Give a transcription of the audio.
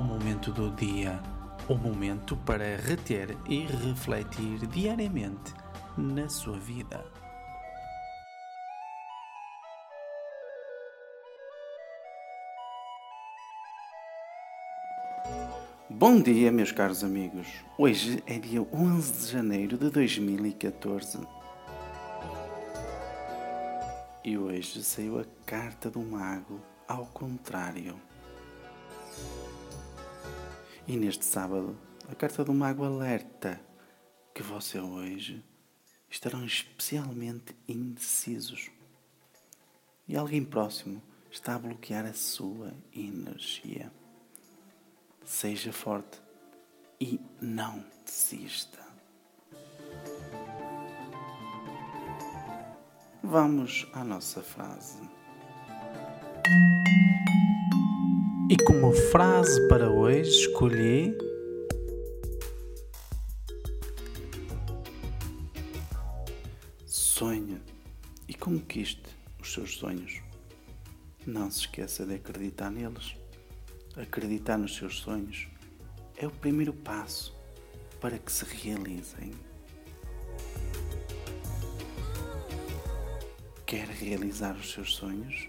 momento do dia, o momento para reter e refletir diariamente na sua vida. Bom dia, meus caros amigos. Hoje é dia 11 de janeiro de 2014. E hoje saiu a carta do mago ao contrário. E neste sábado, a carta do mago alerta que você hoje estarão especialmente indecisos. E alguém próximo está a bloquear a sua energia. Seja forte e não desista. Vamos à nossa frase. E como frase para hoje escolhi Sonhe e conquiste os seus sonhos. Não se esqueça de acreditar neles. Acreditar nos seus sonhos é o primeiro passo para que se realizem. Quer realizar os seus sonhos?